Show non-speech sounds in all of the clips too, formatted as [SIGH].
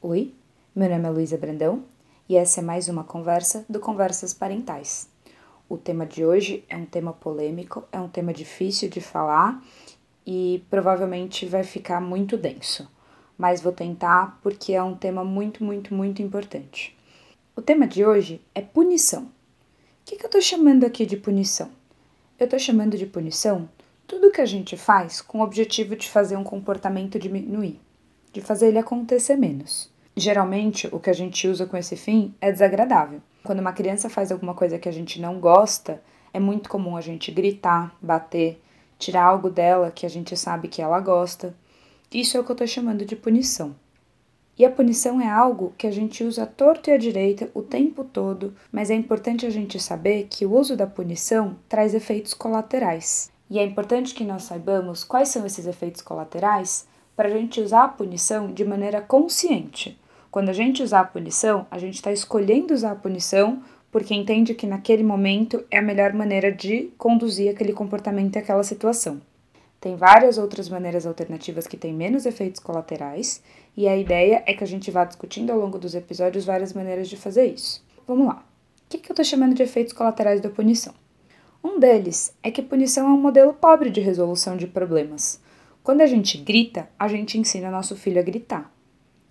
Oi, meu nome é Luísa Brandão e essa é mais uma conversa do Conversas Parentais. O tema de hoje é um tema polêmico, é um tema difícil de falar e provavelmente vai ficar muito denso, mas vou tentar porque é um tema muito, muito, muito importante. O tema de hoje é punição. O que, que eu estou chamando aqui de punição? Eu estou chamando de punição tudo que a gente faz com o objetivo de fazer um comportamento diminuir, de fazer ele acontecer menos. Geralmente, o que a gente usa com esse fim é desagradável. Quando uma criança faz alguma coisa que a gente não gosta, é muito comum a gente gritar, bater, tirar algo dela que a gente sabe que ela gosta. Isso é o que eu estou chamando de punição. E a punição é algo que a gente usa torto e à direita o tempo todo, mas é importante a gente saber que o uso da punição traz efeitos colaterais. E é importante que nós saibamos quais são esses efeitos colaterais para a gente usar a punição de maneira consciente. Quando a gente usar a punição, a gente está escolhendo usar a punição porque entende que naquele momento é a melhor maneira de conduzir aquele comportamento e aquela situação. Tem várias outras maneiras alternativas que têm menos efeitos colaterais, e a ideia é que a gente vá discutindo ao longo dos episódios várias maneiras de fazer isso. Vamos lá. O que, que eu estou chamando de efeitos colaterais da punição? Um deles é que punição é um modelo pobre de resolução de problemas. Quando a gente grita, a gente ensina nosso filho a gritar.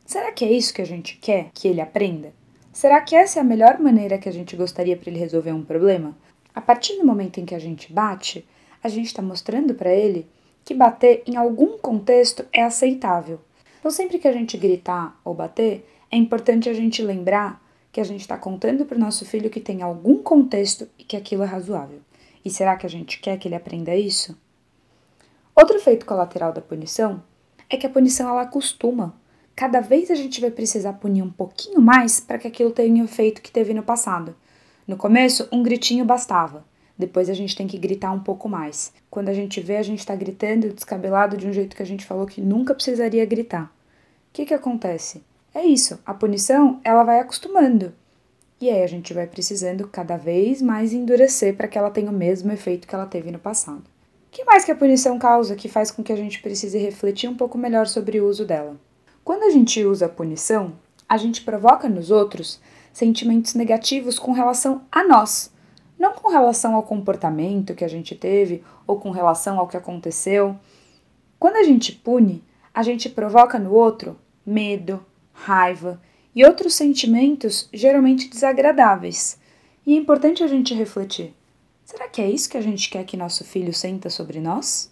Será que é isso que a gente quer que ele aprenda? Será que essa é a melhor maneira que a gente gostaria para ele resolver um problema? A partir do momento em que a gente bate, a gente está mostrando para ele que bater em algum contexto é aceitável. Então, sempre que a gente gritar ou bater, é importante a gente lembrar que a gente está contando para o nosso filho que tem algum contexto e que aquilo é razoável. E será que a gente quer que ele aprenda isso? Outro efeito colateral da punição é que a punição ela acostuma. Cada vez a gente vai precisar punir um pouquinho mais para que aquilo tenha o efeito que teve no passado. No começo, um gritinho bastava. Depois a gente tem que gritar um pouco mais. Quando a gente vê, a gente está gritando descabelado de um jeito que a gente falou que nunca precisaria gritar. O que, que acontece? É isso, a punição ela vai acostumando. E aí a gente vai precisando cada vez mais endurecer para que ela tenha o mesmo efeito que ela teve no passado. Que mais que a punição causa que faz com que a gente precise refletir um pouco melhor sobre o uso dela? Quando a gente usa a punição, a gente provoca nos outros sentimentos negativos com relação a nós, não com relação ao comportamento que a gente teve ou com relação ao que aconteceu. Quando a gente pune, a gente provoca no outro medo, raiva e outros sentimentos geralmente desagradáveis. E é importante a gente refletir: será que é isso que a gente quer que nosso filho senta sobre nós?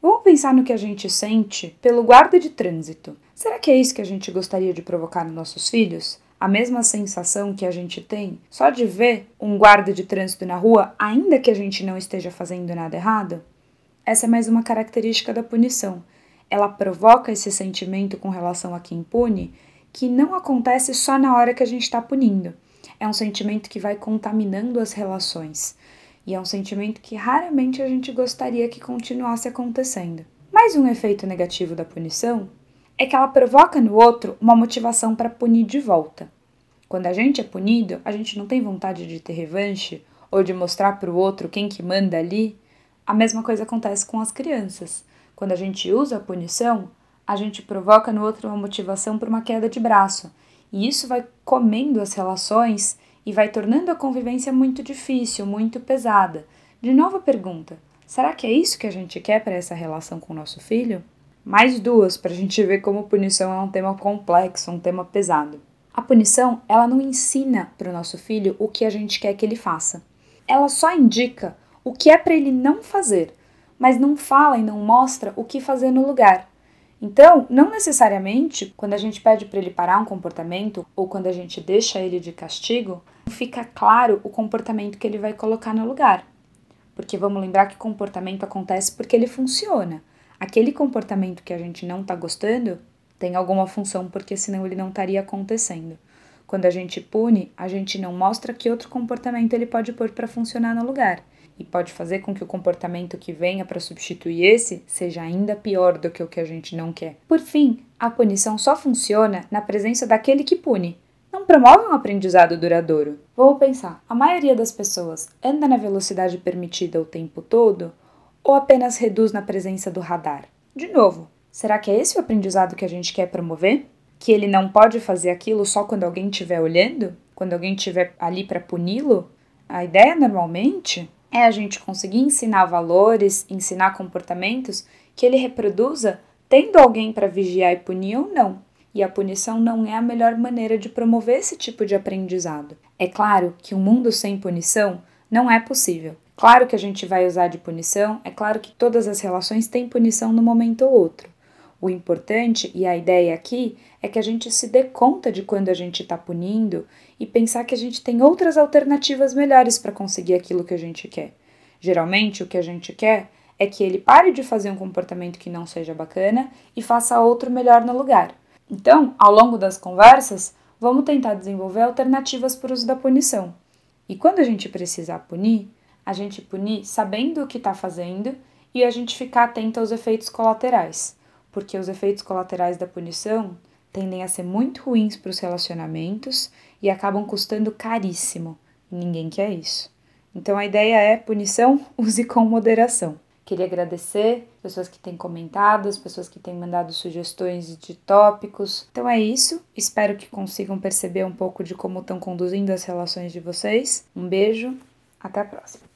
Vamos pensar no que a gente sente pelo guarda de trânsito. Será que é isso que a gente gostaria de provocar nos nossos filhos? A mesma sensação que a gente tem só de ver um guarda de trânsito na rua, ainda que a gente não esteja fazendo nada errado? Essa é mais uma característica da punição. Ela provoca esse sentimento com relação a quem pune que não acontece só na hora que a gente está punindo. É um sentimento que vai contaminando as relações. E é um sentimento que raramente a gente gostaria que continuasse acontecendo. Mais um efeito negativo da punição é que ela provoca no outro uma motivação para punir de volta. Quando a gente é punido, a gente não tem vontade de ter revanche ou de mostrar para o outro quem que manda ali. A mesma coisa acontece com as crianças. Quando a gente usa a punição, a gente provoca no outro uma motivação para uma queda de braço. E isso vai comendo as relações e vai tornando a convivência muito difícil, muito pesada. De novo a pergunta: será que é isso que a gente quer para essa relação com o nosso filho? Mais duas para a gente ver como punição é um tema complexo, um tema pesado. A punição, ela não ensina para o nosso filho o que a gente quer que ele faça. Ela só indica o que é para ele não fazer, mas não fala e não mostra o que fazer no lugar. Então, não necessariamente quando a gente pede para ele parar um comportamento ou quando a gente deixa ele de castigo, fica claro o comportamento que ele vai colocar no lugar. Porque vamos lembrar que comportamento acontece porque ele funciona. Aquele comportamento que a gente não está gostando tem alguma função, porque senão ele não estaria acontecendo. Quando a gente pune, a gente não mostra que outro comportamento ele pode pôr para funcionar no lugar e pode fazer com que o comportamento que venha para substituir esse seja ainda pior do que o que a gente não quer. Por fim, a punição só funciona na presença daquele que pune. Não promove um aprendizado duradouro. Vou pensar: a maioria das pessoas anda na velocidade permitida o tempo todo ou apenas reduz na presença do radar? De novo, será que é esse o aprendizado que a gente quer promover? que ele não pode fazer aquilo só quando alguém estiver olhando, quando alguém estiver ali para puni-lo. A ideia normalmente é a gente conseguir ensinar valores, ensinar comportamentos que ele reproduza tendo alguém para vigiar e punir ou não. E a punição não é a melhor maneira de promover esse tipo de aprendizado. É claro que um mundo sem punição não é possível. Claro que a gente vai usar de punição, é claro que todas as relações têm punição no momento ou outro. O importante e a ideia aqui é que a gente se dê conta de quando a gente está punindo e pensar que a gente tem outras alternativas melhores para conseguir aquilo que a gente quer. Geralmente, o que a gente quer é que ele pare de fazer um comportamento que não seja bacana e faça outro melhor no lugar. Então, ao longo das conversas, vamos tentar desenvolver alternativas para o uso da punição. E quando a gente precisar punir, a gente punir sabendo o que está fazendo e a gente ficar atento aos efeitos colaterais, porque os efeitos colaterais da punição tendem a ser muito ruins para os relacionamentos e acabam custando caríssimo. Ninguém quer isso. Então a ideia é punição, [LAUGHS] use com moderação. Queria agradecer pessoas que têm comentado, as pessoas que têm mandado sugestões de tópicos. Então é isso. Espero que consigam perceber um pouco de como estão conduzindo as relações de vocês. Um beijo, até a próxima.